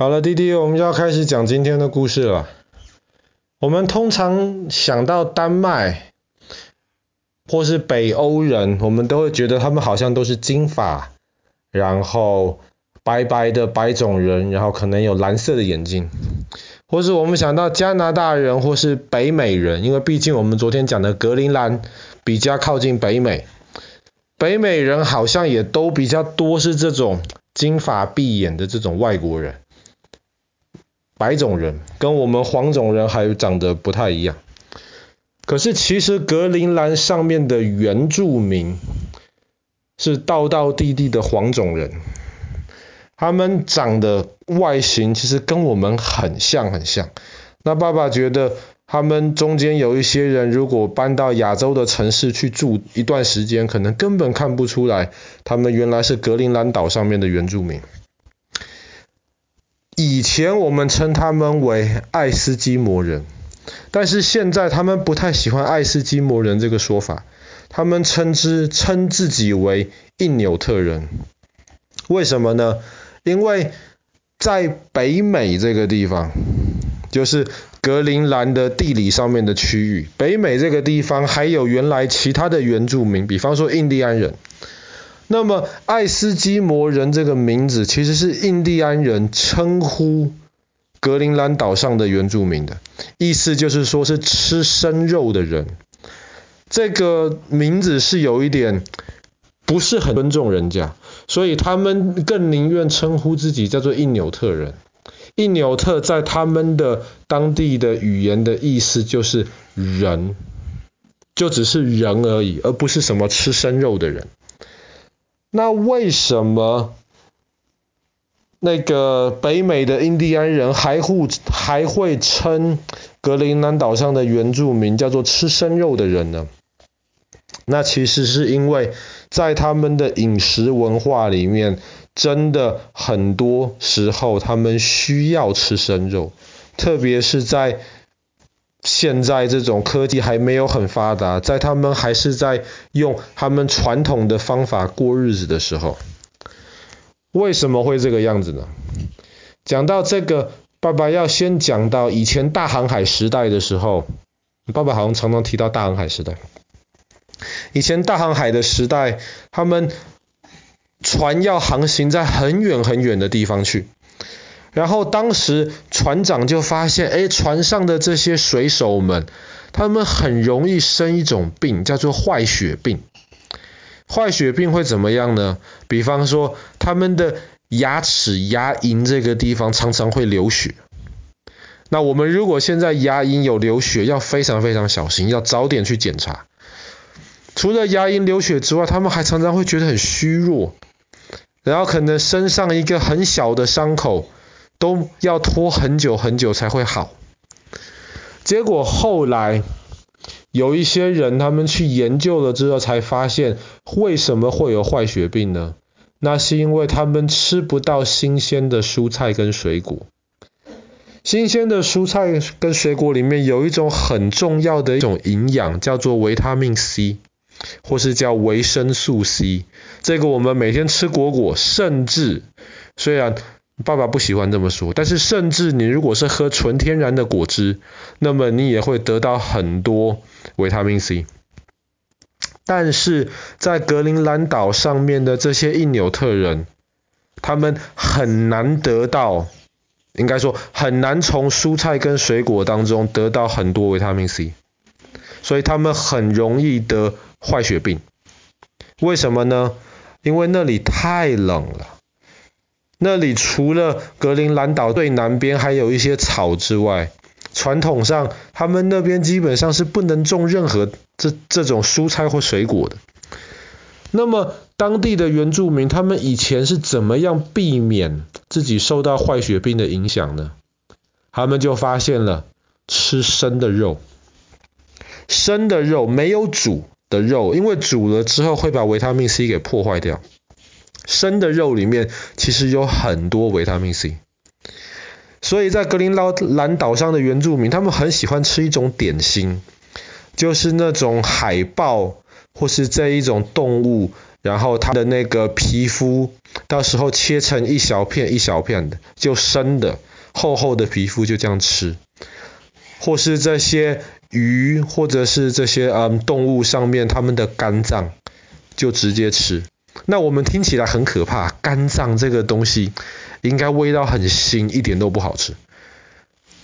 好了，弟弟，我们就要开始讲今天的故事了。我们通常想到丹麦或是北欧人，我们都会觉得他们好像都是金发，然后白白的白种人，然后可能有蓝色的眼睛。或是我们想到加拿大人或是北美人，因为毕竟我们昨天讲的格陵兰比较靠近北美，北美人好像也都比较多是这种金发碧眼的这种外国人。白种人跟我们黄种人还长得不太一样，可是其实格陵兰上面的原住民是道道地地的黄种人，他们长的外形其实跟我们很像很像。那爸爸觉得他们中间有一些人如果搬到亚洲的城市去住一段时间，可能根本看不出来他们原来是格陵兰岛上面的原住民。以前我们称他们为爱斯基摩人，但是现在他们不太喜欢爱斯基摩人这个说法，他们称之称自己为印纽特人。为什么呢？因为在北美这个地方，就是格陵兰的地理上面的区域，北美这个地方还有原来其他的原住民，比方说印第安人。那么，爱斯基摩人这个名字其实是印第安人称呼格陵兰岛上的原住民的，意思就是说是吃生肉的人。这个名字是有一点不是很尊重人家，所以他们更宁愿称呼自己叫做印纽特人。印纽特在他们的当地的语言的意思就是人，就只是人而已，而不是什么吃生肉的人。那为什么那个北美的印第安人还会还会称格陵兰岛上的原住民叫做吃生肉的人呢？那其实是因为在他们的饮食文化里面，真的很多时候他们需要吃生肉，特别是在现在这种科技还没有很发达，在他们还是在用他们传统的方法过日子的时候，为什么会这个样子呢？讲到这个，爸爸要先讲到以前大航海时代的时候，爸爸好像常常提到大航海时代。以前大航海的时代，他们船要航行在很远很远的地方去。然后当时船长就发现，哎，船上的这些水手们，他们很容易生一种病，叫做坏血病。坏血病会怎么样呢？比方说，他们的牙齿、牙龈这个地方常常会流血。那我们如果现在牙龈有流血，要非常非常小心，要早点去检查。除了牙龈流血之外，他们还常常会觉得很虚弱，然后可能身上一个很小的伤口。都要拖很久很久才会好。结果后来有一些人，他们去研究了之后，才发现为什么会有坏血病呢？那是因为他们吃不到新鲜的蔬菜跟水果。新鲜的蔬菜跟水果里面有一种很重要的一种营养，叫做维他命 C，或是叫维生素 C。这个我们每天吃果果，甚至虽然。爸爸不喜欢这么说，但是甚至你如果是喝纯天然的果汁，那么你也会得到很多维他命 C。但是在格陵兰岛上面的这些印纽特人，他们很难得到，应该说很难从蔬菜跟水果当中得到很多维他命 C，所以他们很容易得坏血病。为什么呢？因为那里太冷了。那里除了格陵兰岛最南边还有一些草之外，传统上他们那边基本上是不能种任何这这种蔬菜或水果的。那么当地的原住民他们以前是怎么样避免自己受到坏血病的影响呢？他们就发现了吃生的肉，生的肉没有煮的肉，因为煮了之后会把维他命 C 给破坏掉。生的肉里面其实有很多维他命 C，所以在格陵兰岛上的原住民，他们很喜欢吃一种点心，就是那种海豹或是这一种动物然后它的那个皮肤到时候切成一小片一小片的，就生的厚厚的皮肤就这样吃，或是这些鱼或者是这些嗯动物上面它们的肝脏就直接吃。那我们听起来很可怕，肝脏这个东西应该味道很腥，一点都不好吃。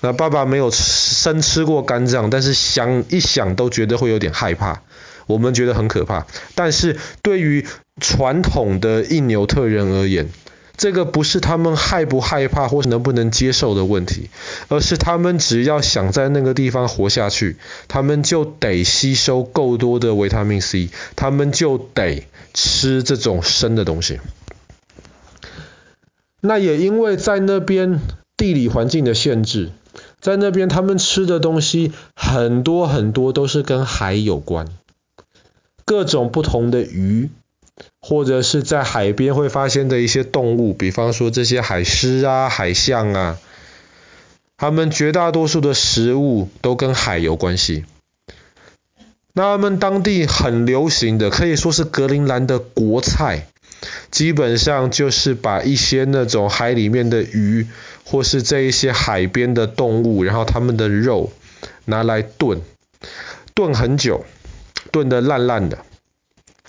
那爸爸没有生吃过肝脏，但是想一想都觉得会有点害怕。我们觉得很可怕，但是对于传统的印纽特人而言，这个不是他们害不害怕或是能不能接受的问题，而是他们只要想在那个地方活下去，他们就得吸收够多的维他命 C，他们就得吃这种生的东西。那也因为在那边地理环境的限制，在那边他们吃的东西很多很多都是跟海有关。各种不同的鱼，或者是在海边会发现的一些动物，比方说这些海狮啊、海象啊，它们绝大多数的食物都跟海有关系。那他们当地很流行的，可以说是格陵兰的国菜，基本上就是把一些那种海里面的鱼，或是这一些海边的动物，然后它们的肉拿来炖，炖很久。炖得烂烂的，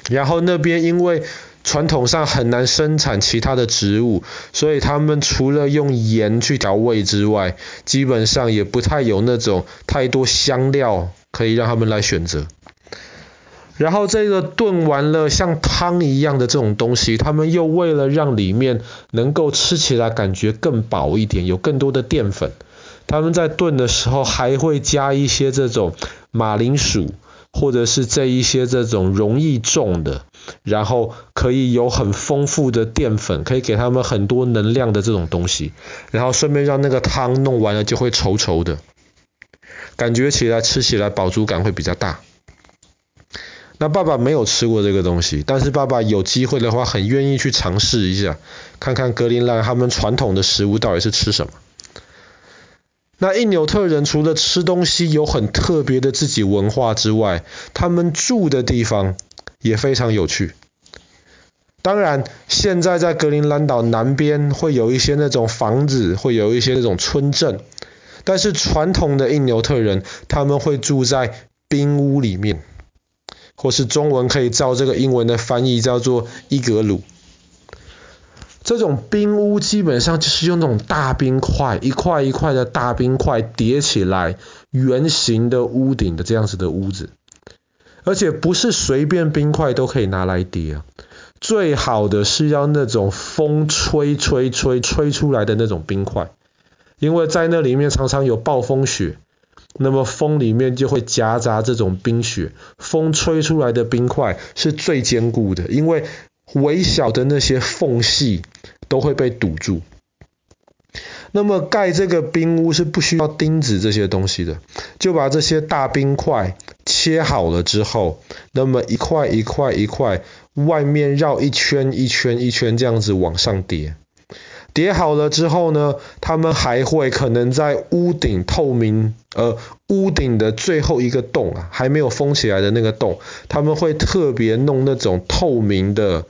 然后那边因为传统上很难生产其他的植物，所以他们除了用盐去调味之外，基本上也不太有那种太多香料可以让他们来选择。然后这个炖完了像汤一样的这种东西，他们又为了让里面能够吃起来感觉更饱一点，有更多的淀粉，他们在炖的时候还会加一些这种马铃薯。或者是这一些这种容易种的，然后可以有很丰富的淀粉，可以给他们很多能量的这种东西，然后顺便让那个汤弄完了就会稠稠的，感觉起来吃起来饱足感会比较大。那爸爸没有吃过这个东西，但是爸爸有机会的话，很愿意去尝试一下，看看格林兰他们传统的食物到底是吃什么。那印纽特人除了吃东西有很特别的自己文化之外，他们住的地方也非常有趣。当然，现在在格陵兰岛南边会有一些那种房子，会有一些那种村镇，但是传统的印纽特人他们会住在冰屋里面，或是中文可以照这个英文的翻译叫做伊格鲁。这种冰屋基本上就是用那种大冰块，一块一块的大冰块叠起来，圆形的屋顶的这样子的屋子，而且不是随便冰块都可以拿来叠啊，最好的是要那种风吹吹吹吹出来的那种冰块，因为在那里面常常有暴风雪，那么风里面就会夹杂这种冰雪，风吹出来的冰块是最坚固的，因为微小的那些缝隙都会被堵住。那么盖这个冰屋是不需要钉子这些东西的，就把这些大冰块切好了之后，那么一块一块一块，外面绕一圈一圈一圈这样子往上叠。叠好了之后呢，他们还会可能在屋顶透明，呃，屋顶的最后一个洞啊，还没有封起来的那个洞，他们会特别弄那种透明的。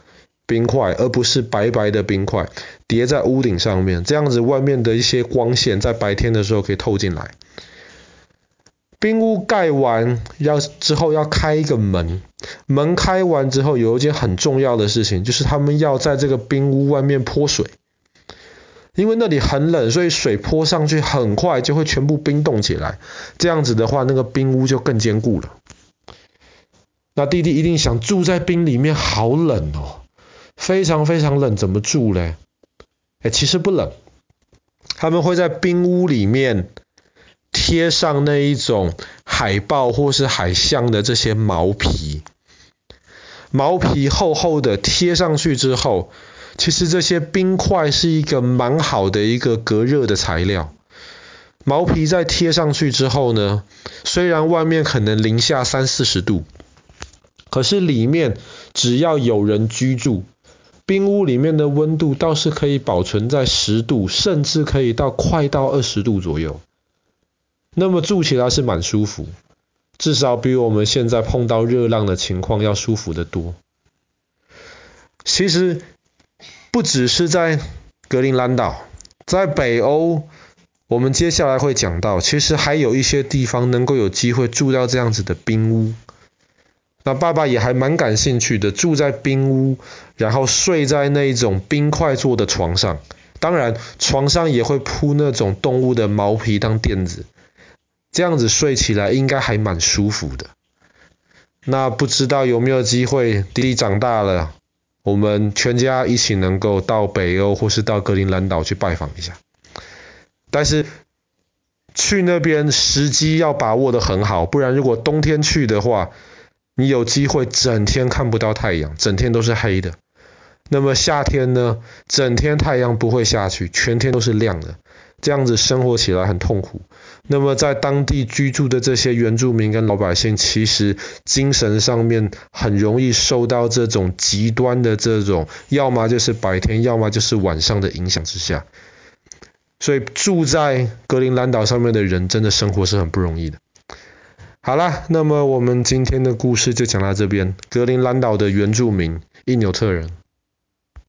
冰块，而不是白白的冰块叠在屋顶上面，这样子外面的一些光线在白天的时候可以透进来。冰屋盖完要之后要开一个门，门开完之后有一件很重要的事情，就是他们要在这个冰屋外面泼水，因为那里很冷，所以水泼上去很快就会全部冰冻起来。这样子的话，那个冰屋就更坚固了。那弟弟一定想住在冰里面，好冷哦。非常非常冷，怎么住嘞？哎，其实不冷，他们会在冰屋里面贴上那一种海豹或是海象的这些毛皮，毛皮厚厚的贴上去之后，其实这些冰块是一个蛮好的一个隔热的材料。毛皮在贴上去之后呢，虽然外面可能零下三四十度，可是里面只要有人居住。冰屋里面的温度倒是可以保存在十度，甚至可以到快到二十度左右。那么住起来是蛮舒服，至少比我们现在碰到热浪的情况要舒服得多。其实不只是在格陵兰岛，在北欧，我们接下来会讲到，其实还有一些地方能够有机会住到这样子的冰屋。那爸爸也还蛮感兴趣的，住在冰屋，然后睡在那种冰块做的床上，当然床上也会铺那种动物的毛皮当垫子，这样子睡起来应该还蛮舒服的。那不知道有没有机会，弟弟长大了，我们全家一起能够到北欧或是到格陵兰岛去拜访一下。但是去那边时机要把握得很好，不然如果冬天去的话，你有机会整天看不到太阳，整天都是黑的。那么夏天呢，整天太阳不会下去，全天都是亮的，这样子生活起来很痛苦。那么在当地居住的这些原住民跟老百姓，其实精神上面很容易受到这种极端的这种，要么就是白天，要么就是晚上的影响之下。所以住在格陵兰岛上面的人，真的生活是很不容易的。好啦，那么我们今天的故事就讲到这边。格陵兰岛的原住民因纽特人。